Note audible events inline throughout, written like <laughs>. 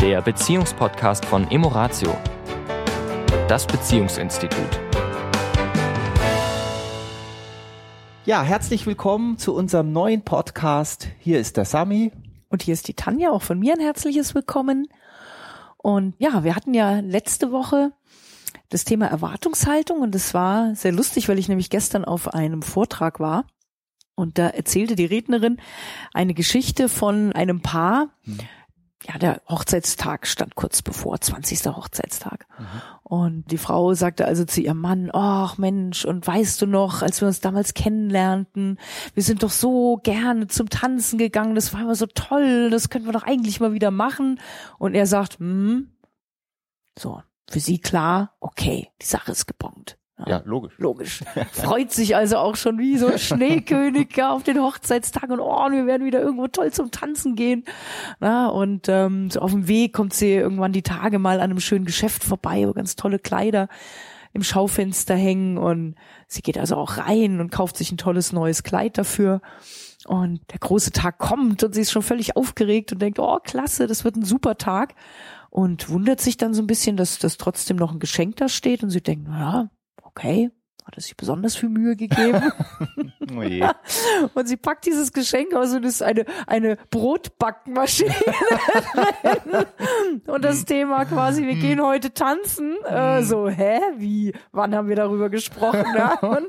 der Beziehungspodcast von Emoratio, das Beziehungsinstitut. Ja, herzlich willkommen zu unserem neuen Podcast. Hier ist der Sami. Und hier ist die Tanja, auch von mir ein herzliches Willkommen. Und ja, wir hatten ja letzte Woche das Thema Erwartungshaltung und es war sehr lustig, weil ich nämlich gestern auf einem Vortrag war und da erzählte die Rednerin eine Geschichte von einem Paar. Ja, der Hochzeitstag stand kurz bevor, 20. Hochzeitstag. Mhm. Und die Frau sagte also zu ihrem Mann, ach Mensch, und weißt du noch, als wir uns damals kennenlernten, wir sind doch so gerne zum Tanzen gegangen, das war immer so toll, das könnten wir doch eigentlich mal wieder machen. Und er sagt, hm, so, für sie klar, okay, die Sache ist gebongt. Ja, logisch. Logisch. Freut sich also auch schon wie so ein <laughs> Schneekönig auf den Hochzeitstag und oh, wir werden wieder irgendwo toll zum Tanzen gehen. Na, und ähm, so auf dem Weg kommt sie irgendwann die Tage mal an einem schönen Geschäft vorbei, wo ganz tolle Kleider im Schaufenster hängen und sie geht also auch rein und kauft sich ein tolles neues Kleid dafür. Und der große Tag kommt und sie ist schon völlig aufgeregt und denkt, oh klasse, das wird ein super Tag. Und wundert sich dann so ein bisschen, dass das trotzdem noch ein Geschenk da steht und sie denkt, naja, okay, hat er sich besonders viel Mühe gegeben. <laughs> oh je. <laughs> Und sie packt dieses Geschenk aus und ist eine, eine Brotbackmaschine. <laughs> und das Thema quasi, wir gehen heute tanzen. Äh, so, hä? Wie? Wann haben wir darüber gesprochen? Ja? Und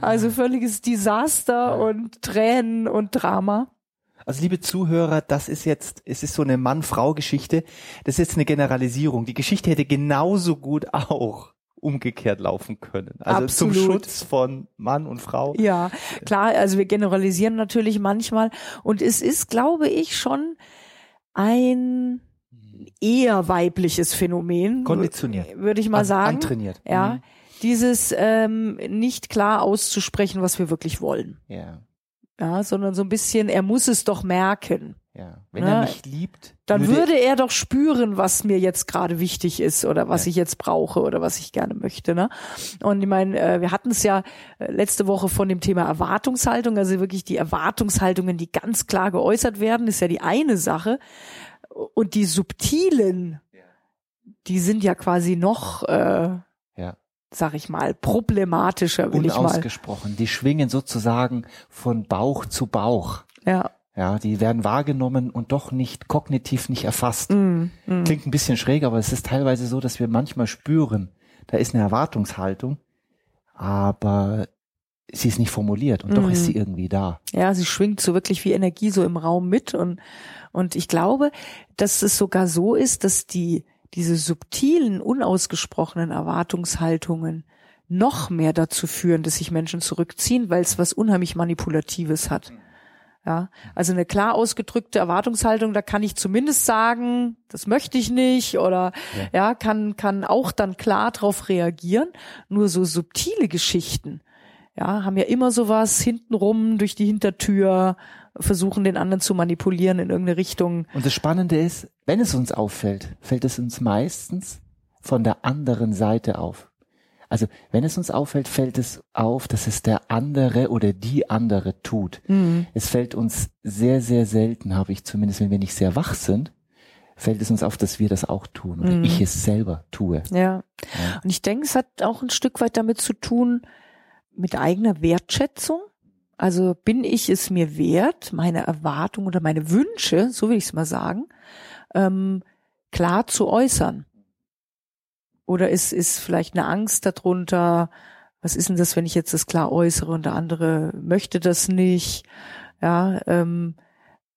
also völliges Desaster und Tränen und Drama. Also liebe Zuhörer, das ist jetzt, es ist so eine Mann-Frau-Geschichte. Das ist jetzt eine Generalisierung. Die Geschichte hätte genauso gut auch umgekehrt laufen können. Also Absolut. zum Schutz von Mann und Frau. Ja, klar, also wir generalisieren natürlich manchmal und es ist, glaube ich, schon ein eher weibliches Phänomen. Konditioniert. Würde ich mal sagen. Antrainiert. Ja. Mhm. Dieses ähm, nicht klar auszusprechen, was wir wirklich wollen. Ja. Ja, sondern so ein bisschen, er muss es doch merken. Ja, wenn ja, er mich liebt, dann würde, würde, er doch spüren, was mir jetzt gerade wichtig ist oder was ja. ich jetzt brauche oder was ich gerne möchte. Ne? Und ich meine, äh, wir hatten es ja äh, letzte Woche von dem Thema Erwartungshaltung, also wirklich die Erwartungshaltungen, die ganz klar geäußert werden, ist ja die eine Sache. Und die subtilen, die sind ja quasi noch äh, sag ich mal, problematischer, will ich mal. Unausgesprochen. Die schwingen sozusagen von Bauch zu Bauch. Ja. Ja, die werden wahrgenommen und doch nicht kognitiv nicht erfasst. Mm, mm. Klingt ein bisschen schräg, aber es ist teilweise so, dass wir manchmal spüren, da ist eine Erwartungshaltung, aber sie ist nicht formuliert und mm. doch ist sie irgendwie da. Ja, sie schwingt so wirklich wie Energie so im Raum mit und, und ich glaube, dass es sogar so ist, dass die, diese subtilen, unausgesprochenen Erwartungshaltungen noch mehr dazu führen, dass sich Menschen zurückziehen, weil es was unheimlich Manipulatives hat. Ja, also eine klar ausgedrückte Erwartungshaltung, da kann ich zumindest sagen, das möchte ich nicht oder ja, ja kann kann auch dann klar darauf reagieren. Nur so subtile Geschichten, ja, haben ja immer sowas hintenrum durch die Hintertür versuchen den anderen zu manipulieren in irgendeine Richtung. Und das Spannende ist, wenn es uns auffällt, fällt es uns meistens von der anderen Seite auf. Also wenn es uns auffällt, fällt es auf, dass es der andere oder die andere tut. Mhm. Es fällt uns sehr, sehr selten, habe ich zumindest, wenn wir nicht sehr wach sind, fällt es uns auf, dass wir das auch tun oder mhm. ich es selber tue. Ja. ja. Und ich denke, es hat auch ein Stück weit damit zu tun, mit eigener Wertschätzung. Also bin ich es mir wert, meine Erwartungen oder meine Wünsche, so will ich es mal sagen, ähm, klar zu äußern. Oder ist, ist vielleicht eine Angst darunter? Was ist denn das, wenn ich jetzt das klar äußere und der andere möchte das nicht? Ja, ähm,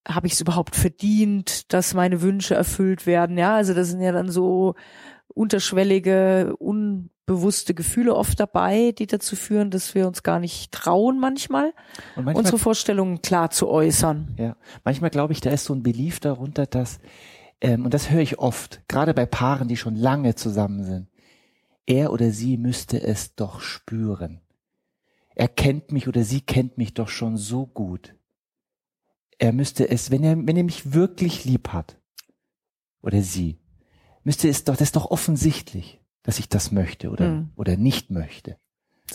habe ich es überhaupt verdient, dass meine Wünsche erfüllt werden? Ja, also das sind ja dann so unterschwellige, unbewusste Gefühle oft dabei, die dazu führen, dass wir uns gar nicht trauen manchmal, manchmal unsere Vorstellungen klar zu äußern. Ja, manchmal glaube ich, da ist so ein Belief darunter, dass ähm, und das höre ich oft, gerade bei Paaren, die schon lange zusammen sind, er oder sie müsste es doch spüren. Er kennt mich oder sie kennt mich doch schon so gut. Er müsste es, wenn er, wenn er mich wirklich lieb hat, oder sie, müsste es doch, das ist doch offensichtlich, dass ich das möchte oder, hm. oder nicht möchte.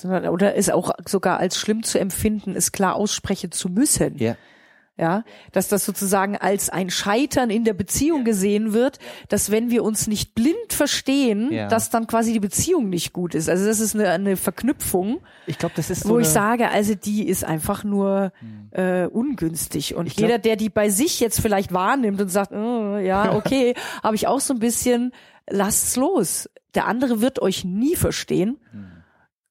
Oder ist auch sogar als schlimm zu empfinden, es klar aussprechen zu müssen. Ja. Ja, dass das sozusagen als ein Scheitern in der Beziehung gesehen wird, dass wenn wir uns nicht blind verstehen, Ja. dass dann quasi die Beziehung nicht gut ist. Also das ist eine, eine Verknüpfung, Ich glaube, das ist so wo ich sage, also die ist einfach nur äh, ungünstig. Und glaub- jeder, der die bei sich jetzt vielleicht wahrnimmt und sagt, äh, ja, okay, habe ich auch so ein bisschen, lasst's los. Der andere wird euch nie verstehen.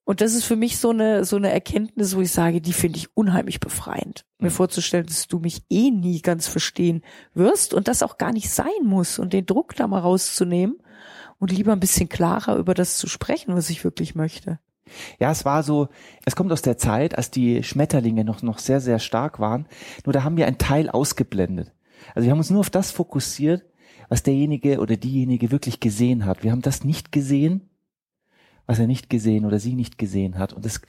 Und das ist für mich so eine, so eine Erkenntnis, wo ich sage, die finde ich unheimlich befreiend. Mir vorzustellen, dass du mich eh nie ganz verstehen wirst und das auch gar nicht sein muss und den Druck da mal rauszunehmen und lieber ein bisschen klarer über das zu sprechen, was ich wirklich möchte. Ja, es war so, es kommt aus der Zeit, als die Schmetterlinge noch, noch sehr, sehr stark waren. Nur da haben wir einen Teil ausgeblendet. Also wir haben uns nur auf das fokussiert, was derjenige oder diejenige wirklich gesehen hat. Wir haben das nicht gesehen, was er nicht gesehen oder sie nicht gesehen hat. Und das,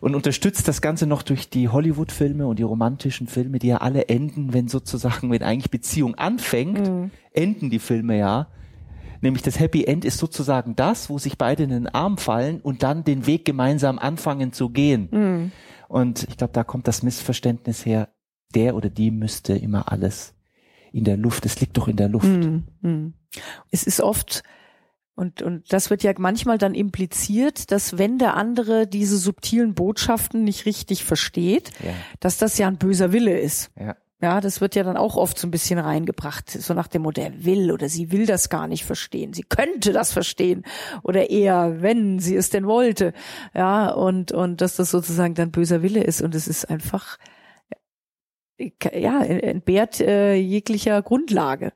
und unterstützt das Ganze noch durch die Hollywood-Filme und die romantischen Filme, die ja alle enden, wenn sozusagen, wenn eigentlich Beziehung anfängt, enden die Filme ja. Nämlich das Happy End ist sozusagen das, wo sich beide in den Arm fallen und dann den Weg gemeinsam anfangen zu gehen. Und ich glaube, da kommt das Missverständnis her, der oder die müsste immer alles in der Luft. Es liegt doch in der Luft. Hm. Es ist oft, und, und das wird ja manchmal dann impliziert, dass wenn der andere diese subtilen Botschaften nicht richtig versteht, Ja. dass das ja ein böser Wille ist. Ja. Ja, das wird ja dann auch oft so ein bisschen reingebracht, so nach dem Motto, er will oder sie will das gar nicht verstehen. Sie könnte das verstehen oder eher, wenn sie es denn wollte. Ja, und, und dass das sozusagen dann böser Wille ist und es ist einfach, ja, entbehrt äh, jeglicher Grundlage.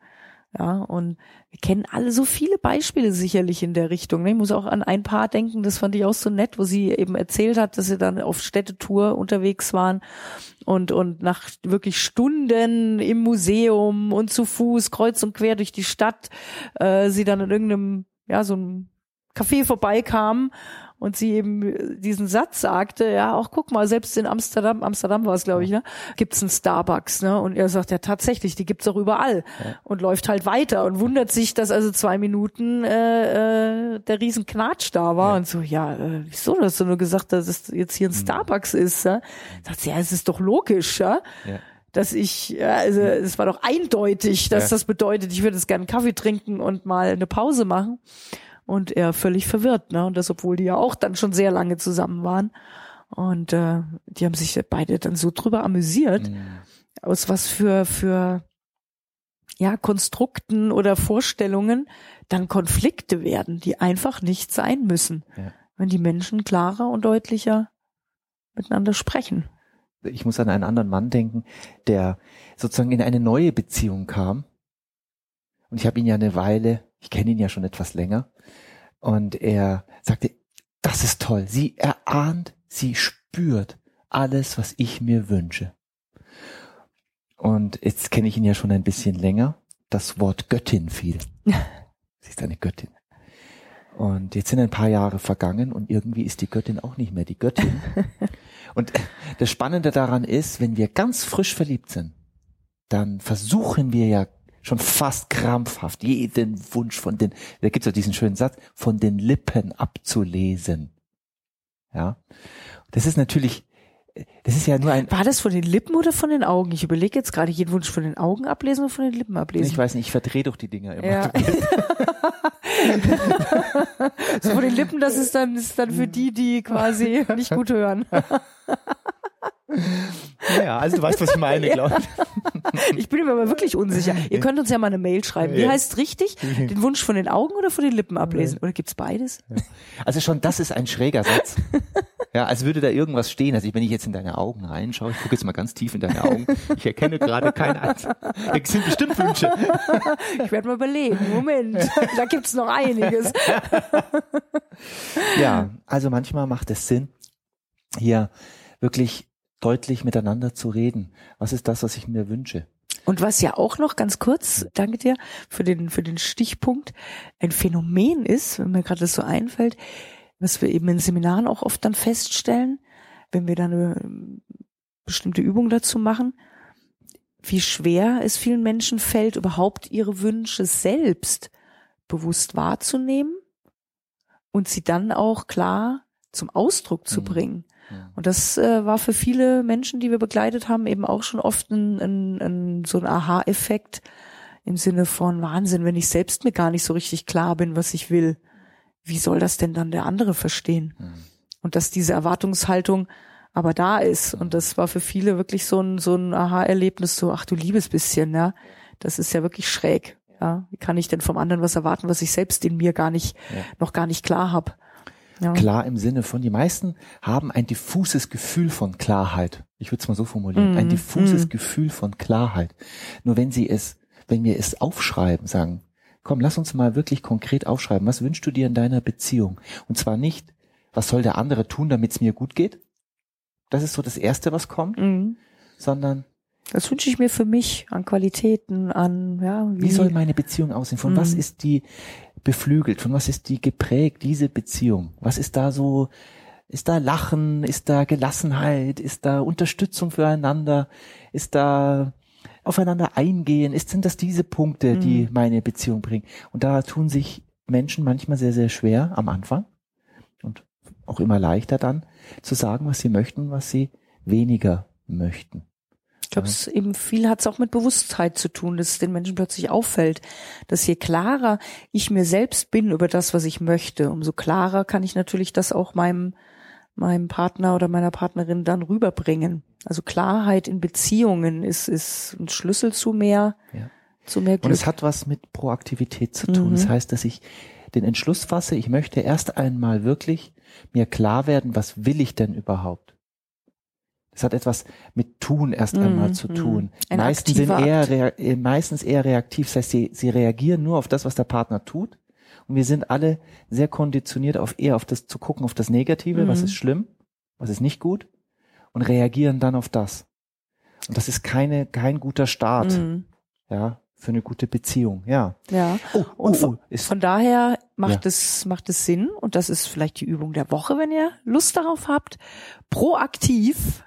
Ja, und wir kennen alle so viele Beispiele sicherlich in der Richtung. ne? Ich muss auch an ein paar denken, das fand ich auch so nett, wo sie eben erzählt hat, dass sie dann auf Städtetour unterwegs waren und, und nach wirklich Stunden im Museum und zu Fuß kreuz und quer durch die Stadt, äh, sie dann in irgendeinem, ja, so einem Café vorbeikamen und sie eben diesen Satz sagte, ja, auch guck mal, selbst in Amsterdam, Amsterdam war es, glaube ich, ne, gibt's einen Starbucks, ne? Und er sagt, ja, tatsächlich, die gibt's auch überall und läuft halt weiter und wundert sich, dass also zwei Minuten äh, äh, der riesen Knatsch da war und so, ja, äh, wieso, hast du nur gesagt, dass es jetzt hier ein Starbucks ist, ja? Sagt sie, ja, es ist doch logisch, ja? Ja. dass ich, ja, also es war doch eindeutig, dass Ja. das bedeutet, ich würde jetzt gerne einen Kaffee trinken und mal eine Pause machen. Und er völlig verwirrt, ne? Und das, obwohl die ja auch dann schon sehr lange zusammen waren. Und äh, die haben sich beide dann so drüber amüsiert, aus was für, für ja, Konstrukten oder Vorstellungen dann Konflikte werden, die einfach nicht sein müssen, Ja. wenn die Menschen klarer und deutlicher miteinander sprechen. Ich muss an einen anderen Mann denken, der sozusagen in eine neue Beziehung kam. Und ich habe ihn ja eine Weile, ich kenne ihn ja schon etwas länger. Und er sagte, das ist toll. Sie erahnt, sie spürt alles, was ich mir wünsche. Und jetzt kenne ich ihn ja schon ein bisschen länger. Das Wort Göttin fiel. <laughs> Sie ist eine Göttin. Und jetzt sind ein paar Jahre vergangen und irgendwie ist die Göttin auch nicht mehr die Göttin. <laughs> Und das Spannende daran ist, wenn wir ganz frisch verliebt sind, dann versuchen wir ja schon fast krampfhaft jeden Wunsch von den, da gibt's ja diesen schönen Satz, von den Lippen abzulesen. Ja. Das ist natürlich, das ist ja nur ein, War das von den Lippen oder von den Augen? Ich überlege jetzt gerade, jeden Wunsch von den Augen ablesen oder von den Lippen ablesen. ich weiß nicht, ich verdrehe doch die Dinger immer. Ja. <laughs> so von den Lippen, das ist dann, ist dann für die, die quasi nicht gut hören. <laughs> Ja, also du weißt, was ich meine, <laughs> glaube ich. Ich bin mir aber wirklich unsicher. Ihr könnt uns ja mal eine Mail schreiben. Wie Ja. heißt richtig? Den Wunsch von den Augen oder von den Lippen ablesen? Oder gibt's beides? Also schon das ist ein schräger Satz. <laughs> Ja, als würde da irgendwas stehen. Also wenn ich jetzt in deine Augen reinschaue, ich gucke jetzt mal ganz tief in deine Augen, ich erkenne gerade kein Eins. Es sind bestimmt Wünsche. Ich werde mal überlegen. Moment, da gibt's noch einiges. Ja, also manchmal macht es Sinn, hier wirklich deutlich miteinander zu reden. Was ist das, was ich mir wünsche? Und was ja auch noch ganz kurz, danke dir für den, für den Stichpunkt, ein Phänomen ist, wenn mir gerade das so einfällt, was wir eben in Seminaren auch oft dann feststellen, wenn wir dann eine ähm, bestimmte Übung dazu machen, wie schwer es vielen Menschen fällt, überhaupt ihre Wünsche selbst bewusst wahrzunehmen und sie dann auch klar zum Ausdruck zu Mhm. bringen. Und das äh, war für viele Menschen, die wir begleitet haben, eben auch schon oft ein, ein, ein, so ein Aha-Effekt im Sinne von Wahnsinn, wenn ich selbst mir gar nicht so richtig klar bin, was ich will. Wie soll das denn dann der andere verstehen? Mhm. Und dass diese Erwartungshaltung aber da ist. Und das war für viele wirklich so ein, so ein Aha-Erlebnis, so, ach du liebes bisschen, ja. Das ist ja wirklich schräg. Ja, wie kann ich denn vom anderen was erwarten, was ich selbst in mir gar nicht, ja. noch gar nicht klar habe? Ja. Klar im Sinne von, die meisten haben ein diffuses Gefühl von Klarheit. Ich würde es mal so formulieren. Mm, ein diffuses mm. Gefühl von Klarheit. Nur wenn sie es, wenn wir es aufschreiben, sagen, komm, lass uns mal wirklich konkret aufschreiben, was wünschst du dir in deiner Beziehung? Und zwar nicht, was soll der andere tun, damit es mir gut geht? Das ist so das Erste, was kommt, mm. sondern das wünsche ich mir für mich an Qualitäten, an ja. Wie, wie soll meine Beziehung aussehen? Von was ist die beflügelt? Von was ist die geprägt, diese Beziehung? Was ist da so, ist da Lachen, ist da Gelassenheit, ist da Unterstützung füreinander, ist da aufeinander eingehen, ist, sind das diese Punkte, die mhm. meine Beziehung bringen? Und da tun sich Menschen manchmal sehr, sehr schwer am Anfang und auch immer leichter dann zu sagen, was sie möchten, was sie weniger möchten. Ich glaube, es eben viel hat es auch mit Bewusstheit zu tun, dass es den Menschen plötzlich auffällt, dass je klarer ich mir selbst bin über das, was ich möchte, umso klarer kann ich natürlich das auch meinem meinem Partner oder meiner Partnerin dann rüberbringen. Also Klarheit in Beziehungen ist ist ein Schlüssel zu mehr ja. zu mehr Glück. Und es hat was mit Proaktivität zu tun. Mhm. Das heißt, dass ich den Entschluss fasse, ich möchte erst einmal wirklich mir klar werden, was will ich denn überhaupt? Das hat etwas mit Tun erst mm, einmal zu mm. tun. Mm. Meistens sind eher, äh, meistens eher reaktiv. Das heißt, sie, sie reagieren nur auf das, was der Partner tut. Und wir sind alle sehr konditioniert auf eher auf das zu gucken, auf das Negative, mm. was ist schlimm, was ist nicht gut und reagieren dann auf das. Und das ist keine, kein guter Start. Mm. Ja, für eine gute Beziehung, ja. Ja. Oh, oh, und von, oh, von daher macht ja. es macht es Sinn und das ist vielleicht die Übung der Woche, wenn ihr Lust darauf habt, proaktiv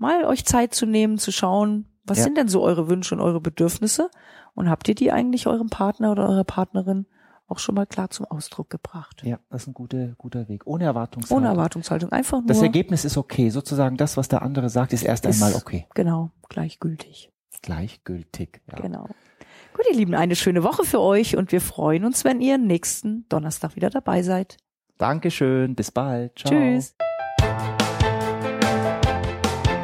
mal euch Zeit zu nehmen, zu schauen, was ja. sind denn so eure Wünsche und eure Bedürfnisse? Und habt ihr die eigentlich eurem Partner oder eurer Partnerin auch schon mal klar zum Ausdruck gebracht? Ja, das ist ein guter, guter Weg. Ohne Erwartungshaltung. Ohne Erwartungshaltung. Einfach nur. Das Ergebnis ist okay. Sozusagen das, was der andere sagt, ist erst ist, einmal okay. Genau. Gleichgültig. Gleichgültig. Ja. Genau. Gut, ihr Lieben, eine schöne Woche für euch und wir freuen uns, wenn ihr nächsten Donnerstag wieder dabei seid. Dankeschön. Bis bald. Ciao. Tschüss.